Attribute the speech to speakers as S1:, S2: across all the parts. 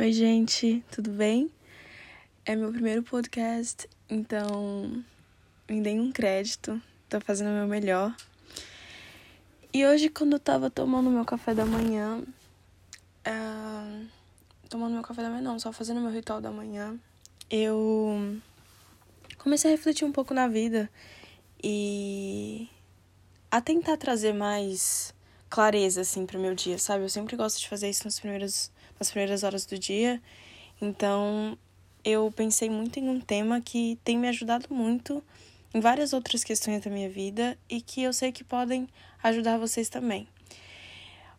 S1: Oi, gente, tudo bem? É meu primeiro podcast, então me deem um crédito, tô fazendo o meu melhor. E hoje, quando eu tava tomando meu café da manhã, uh, tomando meu café da manhã, não, só fazendo meu ritual da manhã, eu comecei a refletir um pouco na vida e a tentar trazer mais clareza, assim, pro meu dia, sabe? Eu sempre gosto de fazer isso nos primeiros nas primeiras horas do dia. Então, eu pensei muito em um tema que tem me ajudado muito em várias outras questões da minha vida e que eu sei que podem ajudar vocês também.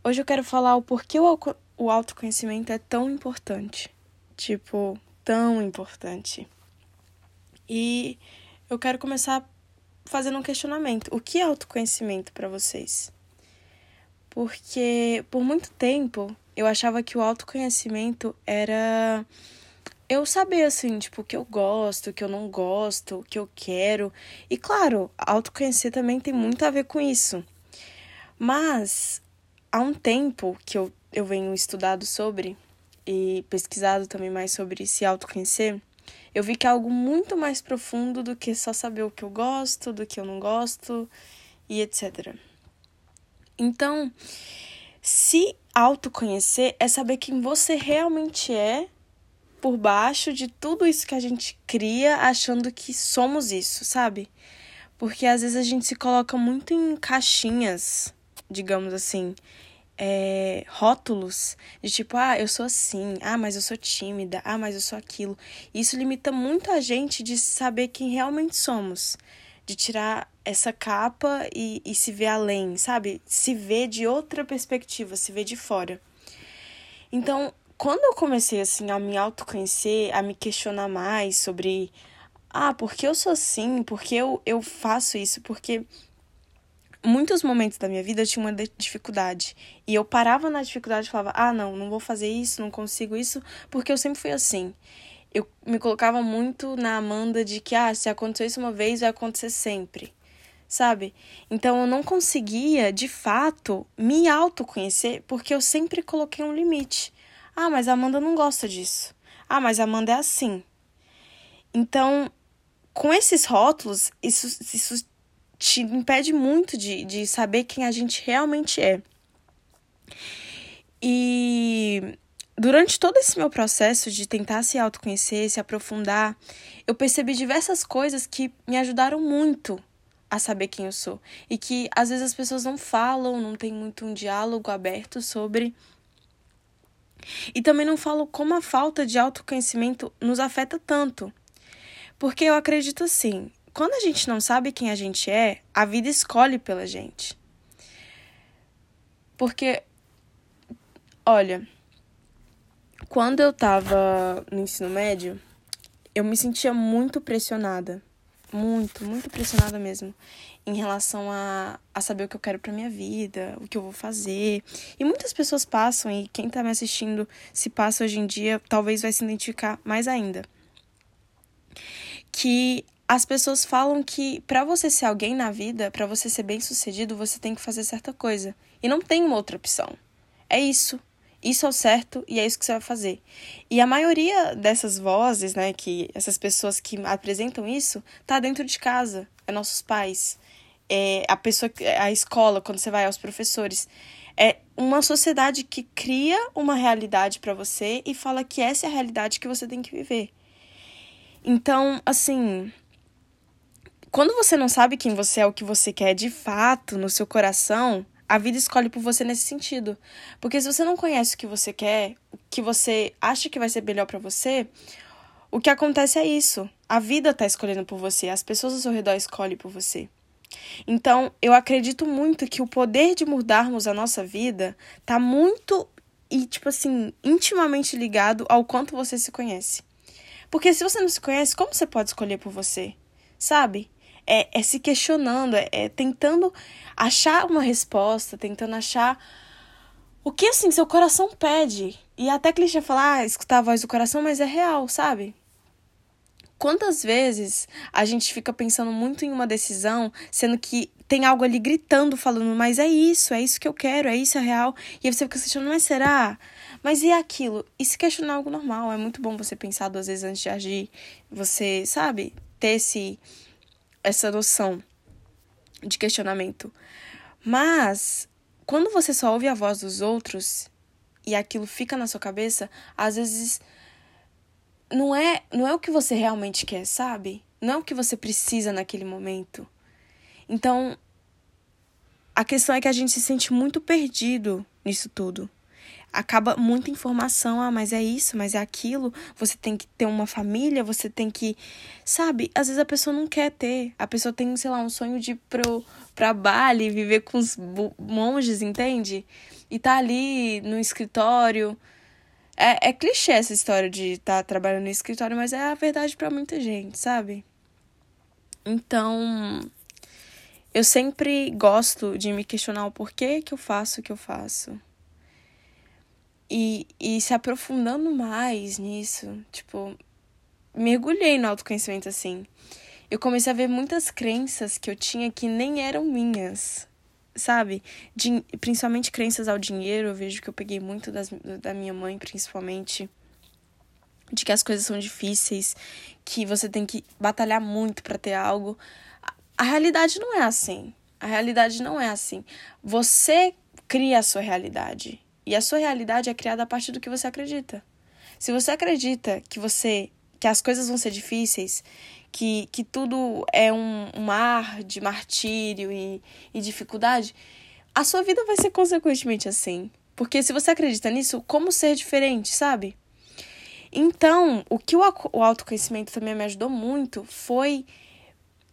S1: Hoje eu quero falar o porquê o autoconhecimento é tão importante. Tipo, tão importante. E eu quero começar fazendo um questionamento. O que é autoconhecimento para vocês? Porque por muito tempo eu achava que o autoconhecimento era eu saber assim, tipo, o que eu gosto, o que eu não gosto, o que eu quero. E claro, autoconhecer também tem muito a ver com isso. Mas há um tempo que eu, eu venho estudado sobre e pesquisado também mais sobre se autoconhecer, eu vi que é algo muito mais profundo do que só saber o que eu gosto, do que eu não gosto e etc. Então, se autoconhecer é saber quem você realmente é por baixo de tudo isso que a gente cria achando que somos isso, sabe? Porque às vezes a gente se coloca muito em caixinhas, digamos assim, é, rótulos de tipo, ah, eu sou assim, ah, mas eu sou tímida, ah, mas eu sou aquilo. Isso limita muito a gente de saber quem realmente somos de tirar essa capa e, e se ver além, sabe? Se ver de outra perspectiva, se ver de fora. Então, quando eu comecei assim a me autoconhecer, a me questionar mais sobre ah, por que eu sou assim? Por que eu, eu faço isso? Porque muitos momentos da minha vida eu tinha uma dificuldade. E eu parava na dificuldade e falava: ah, não, não vou fazer isso, não consigo isso, porque eu sempre fui assim eu me colocava muito na Amanda de que, ah, se aconteceu isso uma vez, vai acontecer sempre, sabe? Então eu não conseguia, de fato, me autoconhecer porque eu sempre coloquei um limite. Ah, mas a Amanda não gosta disso. Ah, mas a Amanda é assim. Então, com esses rótulos, isso, isso te impede muito de, de saber quem a gente realmente é. E Durante todo esse meu processo de tentar se autoconhecer, se aprofundar, eu percebi diversas coisas que me ajudaram muito a saber quem eu sou e que às vezes as pessoas não falam, não tem muito um diálogo aberto sobre. E também não falo como a falta de autoconhecimento nos afeta tanto. Porque eu acredito assim, quando a gente não sabe quem a gente é, a vida escolhe pela gente. Porque olha, quando eu tava no ensino médio, eu me sentia muito pressionada. Muito, muito pressionada mesmo. Em relação a, a saber o que eu quero pra minha vida, o que eu vou fazer. E muitas pessoas passam, e quem tá me assistindo, se passa hoje em dia, talvez vai se identificar mais ainda. Que as pessoas falam que para você ser alguém na vida, para você ser bem sucedido, você tem que fazer certa coisa. E não tem uma outra opção. É isso. Isso é o certo e é isso que você vai fazer. E a maioria dessas vozes, né, que essas pessoas que apresentam isso, tá dentro de casa, é nossos pais, é a pessoa, a escola, quando você vai aos professores. É uma sociedade que cria uma realidade para você e fala que essa é a realidade que você tem que viver. Então, assim, quando você não sabe quem você é, o que você quer de fato no seu coração, a vida escolhe por você nesse sentido. Porque se você não conhece o que você quer, o que você acha que vai ser melhor para você, o que acontece é isso. A vida tá escolhendo por você, as pessoas ao seu redor escolhem por você. Então, eu acredito muito que o poder de mudarmos a nossa vida tá muito e tipo assim, intimamente ligado ao quanto você se conhece. Porque se você não se conhece, como você pode escolher por você? Sabe? É, é se questionando, é, é tentando achar uma resposta, tentando achar o que assim seu coração pede. E até clichê falar, ah, escutar a voz do coração, mas é real, sabe? Quantas vezes a gente fica pensando muito em uma decisão, sendo que tem algo ali gritando, falando, mas é isso, é isso que eu quero, é isso, é real. E aí você fica assistindo, mas será? Mas e aquilo? E se questionar algo normal? É muito bom você pensar duas vezes antes de agir. Você, sabe, ter esse, essa noção de questionamento. Mas, quando você só ouve a voz dos outros e aquilo fica na sua cabeça, às vezes não é, não é o que você realmente quer, sabe? Não é o que você precisa naquele momento. Então, a questão é que a gente se sente muito perdido nisso tudo acaba muita informação, ah, mas é isso, mas é aquilo, você tem que ter uma família, você tem que, sabe? Às vezes a pessoa não quer ter, a pessoa tem, sei lá, um sonho de ir pro, pra Bali, viver com os monges, entende? E tá ali no escritório. É, é clichê essa história de estar tá trabalhando no escritório, mas é a verdade para muita gente, sabe? Então, eu sempre gosto de me questionar o porquê que eu faço o que eu faço. E, e se aprofundando mais nisso, tipo, mergulhei no autoconhecimento assim. Eu comecei a ver muitas crenças que eu tinha que nem eram minhas, sabe? De, principalmente crenças ao dinheiro, eu vejo que eu peguei muito das, da minha mãe, principalmente. De que as coisas são difíceis, que você tem que batalhar muito para ter algo. A, a realidade não é assim. A realidade não é assim. Você cria a sua realidade. E a sua realidade é criada a partir do que você acredita. Se você acredita que você que as coisas vão ser difíceis, que, que tudo é um, mar de martírio e, e dificuldade, a sua vida vai ser consequentemente assim. Porque se você acredita nisso, como ser diferente, sabe? Então, o que o, o autoconhecimento também me ajudou muito foi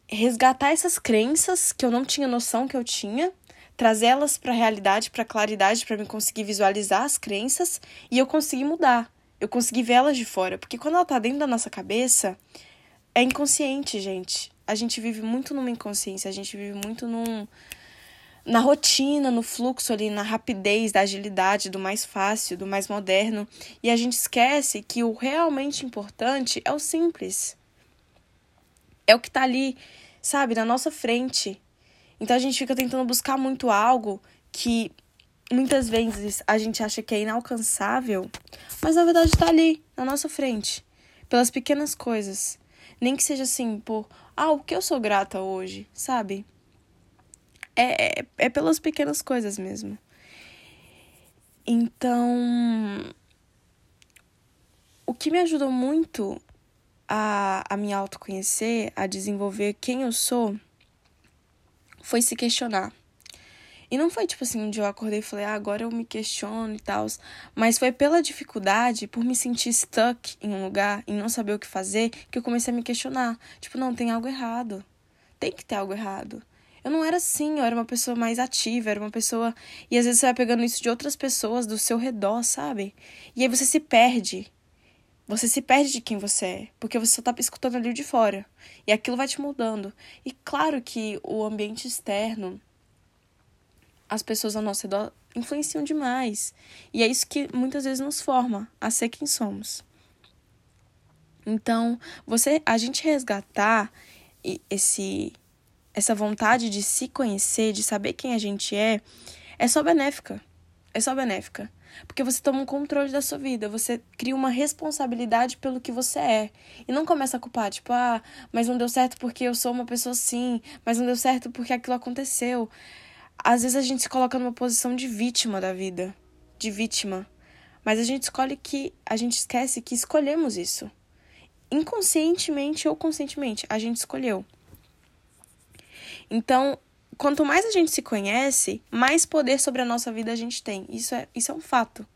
S1: resgatar essas crenças que eu não tinha noção que eu tinha trazê-las para a realidade, para a claridade, para me conseguir visualizar as crenças e eu conseguir mudar. Eu conseguir vê-las de fora, porque quando ela tá dentro da nossa cabeça, é inconsciente, gente. A gente vive muito numa inconsciência, a gente vive muito num na rotina, no fluxo ali, na rapidez, da agilidade, do mais fácil, do mais moderno, e a gente esquece que o realmente importante é o simples. É o que tá ali, sabe, na nossa frente. Então a gente fica tentando buscar muito algo que muitas vezes a gente acha que é inalcançável, mas na verdade está ali, na nossa frente, pelas pequenas coisas. Nem que seja assim, por, ah, o que eu sou grata hoje, sabe? É, é, é pelas pequenas coisas mesmo. Então, o que me ajudou muito a, a me autoconhecer, a desenvolver quem eu sou, foi se questionar. E não foi tipo assim, um dia eu acordei e falei, ah, agora eu me questiono e tal. Mas foi pela dificuldade, por me sentir stuck em um lugar, em não saber o que fazer, que eu comecei a me questionar. Tipo, não, tem algo errado. Tem que ter algo errado. Eu não era assim, eu era uma pessoa mais ativa, era uma pessoa. E às vezes você vai pegando isso de outras pessoas do seu redor, sabe? E aí você se perde. Você se perde de quem você é, porque você só tá escutando ali de fora. E aquilo vai te mudando. E claro que o ambiente externo, as pessoas ao nosso redor influenciam demais. E é isso que muitas vezes nos forma a ser quem somos. Então, você, a gente resgatar esse essa vontade de se conhecer, de saber quem a gente é, é só benéfica. É só benéfica. Porque você toma um controle da sua vida, você cria uma responsabilidade pelo que você é. E não começa a culpar, tipo, ah, mas não deu certo porque eu sou uma pessoa assim, mas não deu certo porque aquilo aconteceu. Às vezes a gente se coloca numa posição de vítima da vida, de vítima. Mas a gente escolhe que, a gente esquece que escolhemos isso. Inconscientemente ou conscientemente, a gente escolheu. Então, quanto mais a gente se conhece, mais poder sobre a nossa vida a gente tem. Isso é, isso é um fato.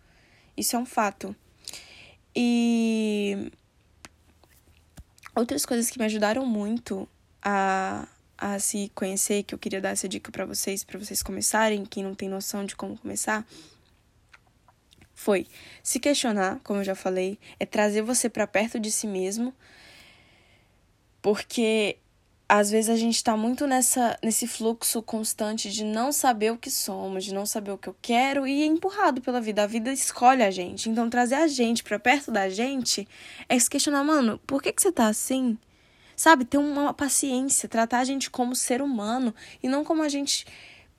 S1: Isso é um fato. E outras coisas que me ajudaram muito a, a se conhecer, que eu queria dar essa dica para vocês, para vocês começarem, quem não tem noção de como começar, foi se questionar, como eu já falei, é trazer você para perto de si mesmo, porque às vezes a gente está muito nessa, nesse fluxo constante de não saber o que somos, de não saber o que eu quero e é empurrado pela vida. A vida escolhe a gente. Então, trazer a gente para perto da gente é se questionar, mano, por que, que você tá assim? Sabe? Ter uma paciência, tratar a gente como ser humano e não como a gente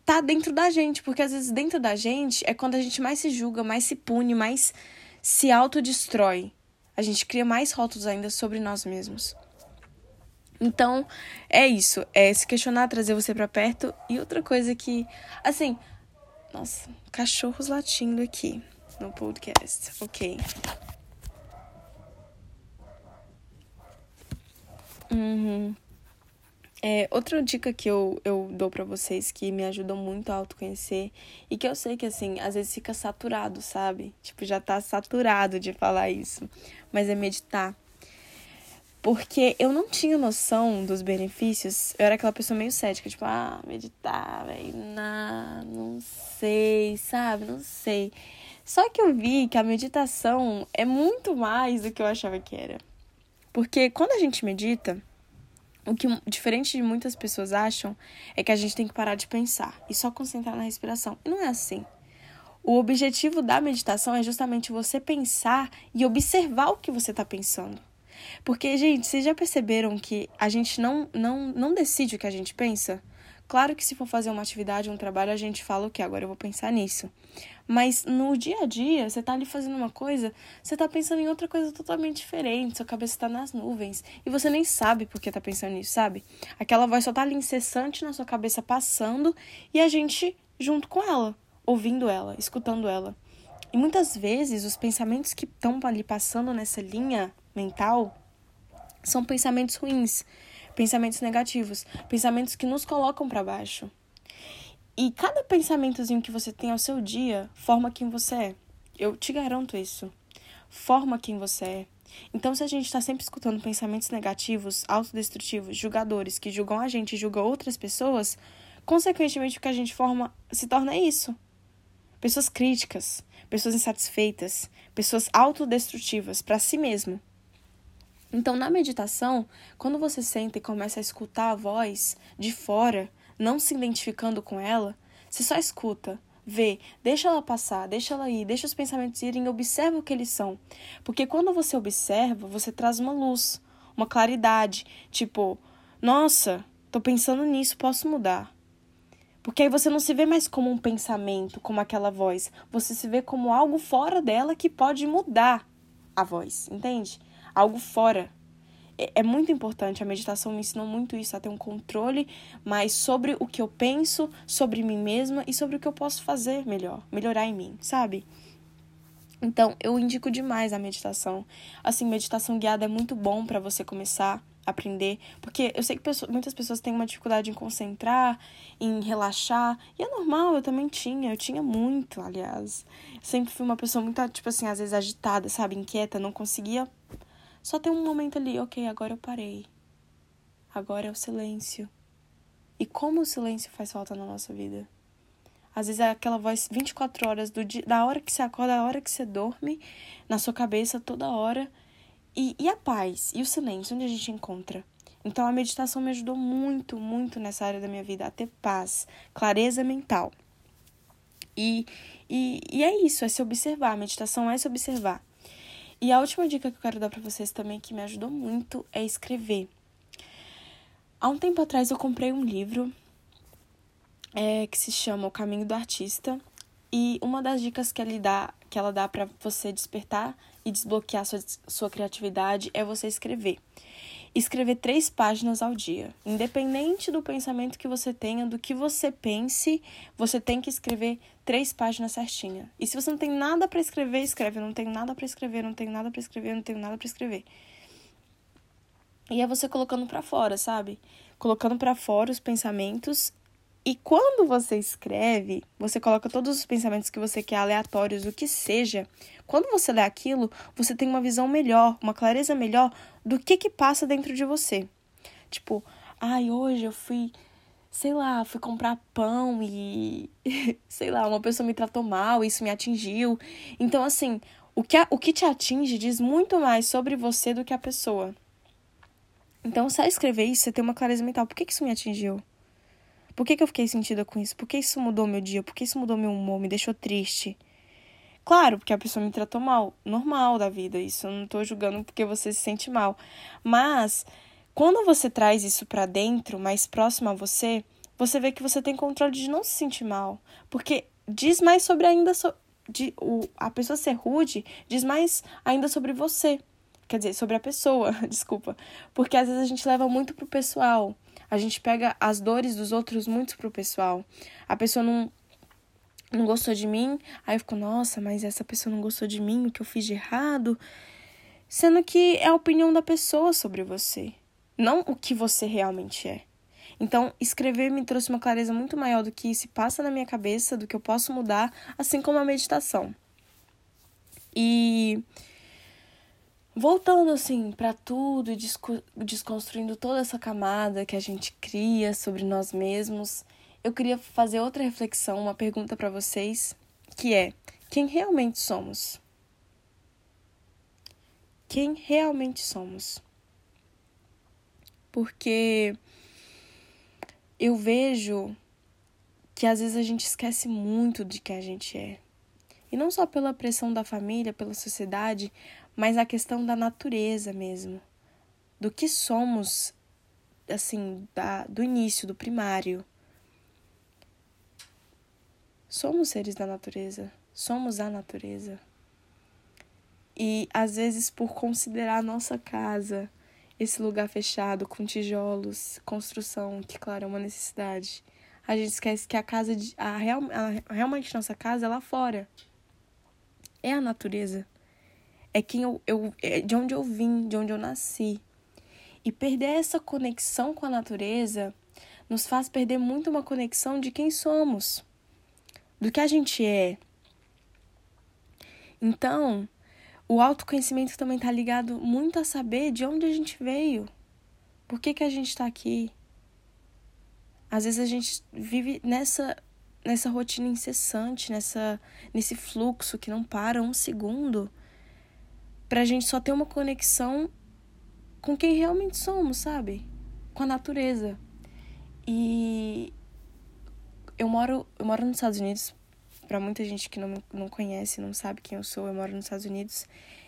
S1: tá dentro da gente, porque às vezes dentro da gente é quando a gente mais se julga, mais se pune, mais se autodestrói. A gente cria mais rótulos ainda sobre nós mesmos. Então, é isso, é se questionar, trazer você para perto e outra coisa que, assim, nossa, cachorros latindo aqui no podcast. OK. Uhum. É, outra dica que eu, eu dou para vocês que me ajudam muito a autoconhecer e que eu sei que, assim, às vezes fica saturado, sabe? Tipo, já tá saturado de falar isso. Mas é meditar. Porque eu não tinha noção dos benefícios. Eu era aquela pessoa meio cética, tipo, ah, meditar, velho, não, não sei, sabe? Não sei. Só que eu vi que a meditação é muito mais do que eu achava que era. Porque quando a gente medita o que, diferente de muitas pessoas acham, é que a gente tem que parar de pensar e só concentrar na respiração. E não é assim. O objetivo da meditação é justamente você pensar e observar o que você está pensando. Porque, gente, vocês já perceberam que a gente não, não, não decide o que a gente pensa? Claro que se for fazer uma atividade, um trabalho, a gente fala o que agora eu vou pensar nisso. Mas no dia a dia, você tá ali fazendo uma coisa, você tá pensando em outra coisa totalmente diferente, sua cabeça tá nas nuvens e você nem sabe por que tá pensando nisso, sabe? Aquela voz só tá ali incessante na sua cabeça passando e a gente junto com ela, ouvindo ela, escutando ela. E muitas vezes os pensamentos que estão ali passando nessa linha mental são pensamentos ruins, pensamentos negativos, pensamentos que nos colocam para baixo. E cada pensamentozinho que você tem ao seu dia forma quem você é. Eu te garanto isso. Forma quem você é. Então, se a gente está sempre escutando pensamentos negativos, autodestrutivos, julgadores que julgam a gente e julgam outras pessoas, consequentemente o que a gente forma se torna isso. Pessoas críticas, pessoas insatisfeitas, pessoas autodestrutivas para si mesmo. Então, na meditação, quando você senta e começa a escutar a voz de fora, não se identificando com ela, você só escuta, vê, deixa ela passar, deixa ela ir, deixa os pensamentos irem e observa o que eles são. Porque quando você observa, você traz uma luz, uma claridade, tipo, nossa, tô pensando nisso, posso mudar. Porque aí você não se vê mais como um pensamento, como aquela voz, você se vê como algo fora dela que pode mudar a voz, entende? Algo fora é, é muito importante. A meditação me ensinou muito isso, a ter um controle mais sobre o que eu penso, sobre mim mesma e sobre o que eu posso fazer melhor, melhorar em mim, sabe? Então, eu indico demais a meditação. Assim, meditação guiada é muito bom para você começar a aprender, porque eu sei que pessoas, muitas pessoas têm uma dificuldade em concentrar, em relaxar, e é normal, eu também tinha, eu tinha muito, aliás. Sempre fui uma pessoa muito, tipo assim, às vezes agitada, sabe, inquieta, não conseguia só tem um momento ali, ok, agora eu parei. Agora é o silêncio. E como o silêncio faz falta na nossa vida? Às vezes é aquela voz 24 horas do dia, da hora que você acorda, da hora que você dorme, na sua cabeça toda hora. E, e a paz e o silêncio, onde a gente encontra? Então a meditação me ajudou muito, muito nessa área da minha vida a ter paz, clareza mental. E, e, e é isso, é se observar. A meditação é se observar. E a última dica que eu quero dar para vocês também, que me ajudou muito, é escrever. Há um tempo atrás eu comprei um livro é, que se chama O Caminho do Artista. E uma das dicas que, ele dá, que ela dá para você despertar e desbloquear sua, sua criatividade é você escrever escrever três páginas ao dia. Independente do pensamento que você tenha, do que você pense, você tem que escrever três páginas certinha. E se você não tem nada para escrever, escreve. Não tenho nada para escrever, não tenho nada para escrever, não tenho nada para escrever. E é você colocando para fora, sabe? Colocando para fora os pensamentos e quando você escreve, você coloca todos os pensamentos que você quer, aleatórios, o que seja. Quando você lê aquilo, você tem uma visão melhor, uma clareza melhor do que que passa dentro de você. Tipo, ai, hoje eu fui, sei lá, fui comprar pão e, sei lá, uma pessoa me tratou mal, isso me atingiu. Então, assim, o que, o que te atinge diz muito mais sobre você do que a pessoa. Então, se escrever isso, você tem uma clareza mental. Por que, que isso me atingiu? Por que, que eu fiquei sentida com isso? Por que isso mudou meu dia? Por que isso mudou meu humor? Me deixou triste? Claro, porque a pessoa me tratou mal. Normal da vida, isso. Eu não tô julgando porque você se sente mal. Mas, quando você traz isso para dentro, mais próximo a você, você vê que você tem controle de não se sentir mal. Porque diz mais sobre ainda. So, de, o, a pessoa ser rude diz mais ainda sobre você. Quer dizer, sobre a pessoa, desculpa. Porque às vezes a gente leva muito pro pessoal. A gente pega as dores dos outros muito pro pessoal. A pessoa não, não gostou de mim, aí eu fico, nossa, mas essa pessoa não gostou de mim, o que eu fiz de errado? Sendo que é a opinião da pessoa sobre você, não o que você realmente é. Então, escrever me trouxe uma clareza muito maior do que se passa na minha cabeça, do que eu posso mudar, assim como a meditação. E voltando assim para tudo e desconstruindo toda essa camada que a gente cria sobre nós mesmos, eu queria fazer outra reflexão, uma pergunta para vocês, que é: quem realmente somos? Quem realmente somos? Porque eu vejo que às vezes a gente esquece muito de quem a gente é. E não só pela pressão da família, pela sociedade, mas a questão da natureza mesmo. Do que somos, assim, da, do início, do primário. Somos seres da natureza. Somos a natureza. E às vezes, por considerar a nossa casa esse lugar fechado com tijolos, construção, que claro é uma necessidade. A gente esquece que a casa de a, real, a, realmente nossa casa é lá fora. É a natureza. É quem eu, eu é de onde eu vim, de onde eu nasci. E perder essa conexão com a natureza nos faz perder muito uma conexão de quem somos, do que a gente é. Então, o autoconhecimento também está ligado muito a saber de onde a gente veio. Por que, que a gente está aqui? Às vezes a gente vive nessa nessa rotina incessante, nessa nesse fluxo que não para um segundo, para a gente só ter uma conexão com quem realmente somos, sabe? Com a natureza. E eu moro eu moro nos Estados Unidos para muita gente que não, não conhece, não sabe quem eu sou, eu moro nos Estados Unidos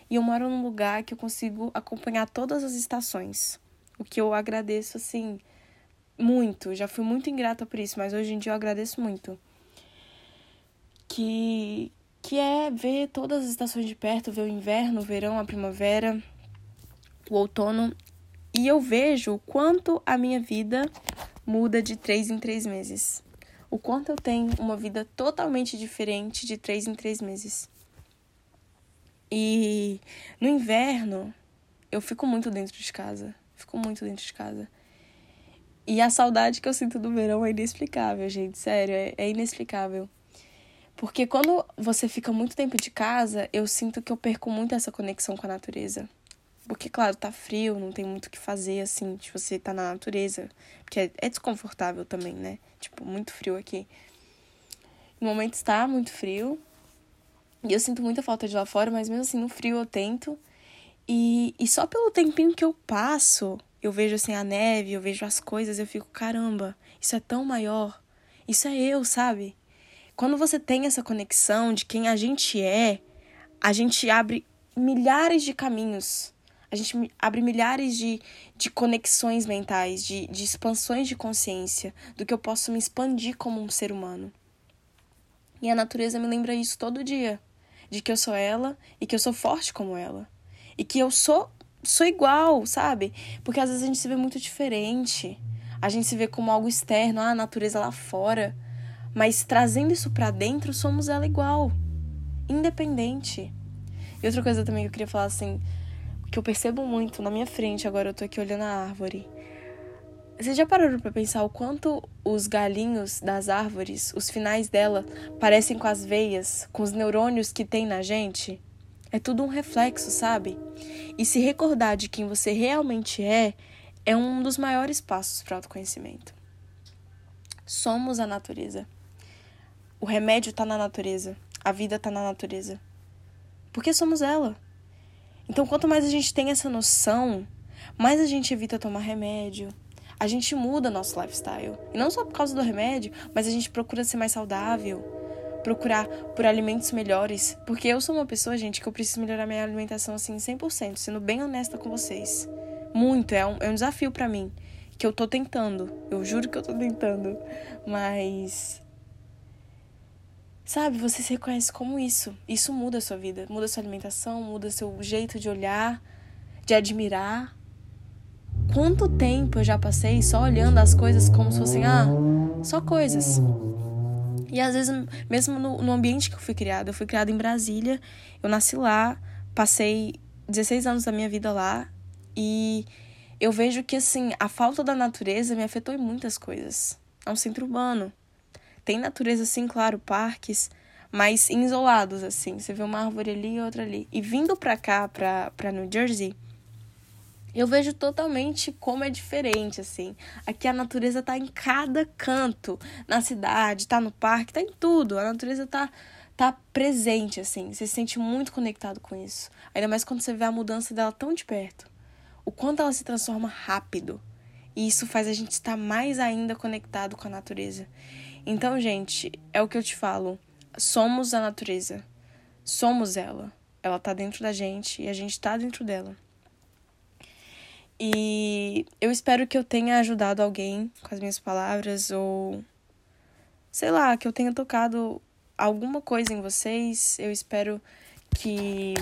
S1: e eu moro num lugar que eu consigo acompanhar todas as estações. O que eu agradeço, assim, muito. Já fui muito ingrata por isso, mas hoje em dia eu agradeço muito. Que, que é ver todas as estações de perto, ver o inverno, o verão, a primavera, o outono. E eu vejo o quanto a minha vida muda de três em três meses o quanto eu tenho uma vida totalmente diferente de três em três meses. E no inverno, eu fico muito dentro de casa. Fico muito dentro de casa. E a saudade que eu sinto do verão é inexplicável, gente. Sério, é, é inexplicável. Porque quando você fica muito tempo de casa, eu sinto que eu perco muito essa conexão com a natureza. Porque, claro, tá frio, não tem muito o que fazer, assim, de você tá na natureza. Porque é, é desconfortável também, né? Tipo, muito frio aqui. No momento está muito frio. E eu sinto muita falta de lá fora, mas mesmo assim, no frio eu tento. E, e só pelo tempinho que eu passo, eu vejo assim a neve, eu vejo as coisas, eu fico, caramba, isso é tão maior. Isso é eu, sabe? Quando você tem essa conexão de quem a gente é, a gente abre milhares de caminhos a gente abre milhares de, de conexões mentais, de, de expansões de consciência, do que eu posso me expandir como um ser humano. E a natureza me lembra isso todo dia. De que eu sou ela e que eu sou forte como ela. E que eu sou, sou igual, sabe? Porque às vezes a gente se vê muito diferente. A gente se vê como algo externo, ah, a natureza lá fora. Mas trazendo isso para dentro, somos ela igual. Independente. E outra coisa também que eu queria falar assim, que eu percebo muito na minha frente, agora eu tô aqui olhando a árvore. Vocês já pararam para pensar o quanto os galinhos das árvores, os finais dela, parecem com as veias, com os neurônios que tem na gente? É tudo um reflexo, sabe? E se recordar de quem você realmente é, é um dos maiores passos para o autoconhecimento. Somos a natureza. O remédio está na natureza. A vida está na natureza. Porque somos ela. Então, quanto mais a gente tem essa noção, mais a gente evita tomar remédio. A gente muda nosso lifestyle. E não só por causa do remédio, mas a gente procura ser mais saudável, procurar por alimentos melhores. Porque eu sou uma pessoa, gente, que eu preciso melhorar minha alimentação assim 100%, sendo bem honesta com vocês. Muito, é um, é um desafio para mim. que eu tô tentando. Eu juro que eu tô tentando. Mas. Sabe, você se reconhece como isso. Isso muda a sua vida. Muda a sua alimentação, muda seu jeito de olhar, de admirar. Quanto tempo eu já passei só olhando as coisas como se fossem, ah, só coisas. E às vezes, mesmo no, no ambiente que eu fui criada, eu fui criada em Brasília, eu nasci lá, passei 16 anos da minha vida lá e eu vejo que, assim, a falta da natureza me afetou em muitas coisas. É um centro urbano. Tem natureza, sim, claro, parques, mas isolados, assim. Você vê uma árvore ali e outra ali. E vindo pra cá, pra, pra New Jersey, eu vejo totalmente como é diferente, assim. Aqui a natureza tá em cada canto. Na cidade, tá no parque, tá em tudo. A natureza tá, tá presente, assim. Você se sente muito conectado com isso. Ainda mais quando você vê a mudança dela tão de perto o quanto ela se transforma rápido. E isso faz a gente estar mais ainda conectado com a natureza. Então, gente, é o que eu te falo. Somos a natureza. Somos ela. Ela tá dentro da gente e a gente tá dentro dela. E eu espero que eu tenha ajudado alguém com as minhas palavras ou sei lá, que eu tenha tocado alguma coisa em vocês. Eu espero que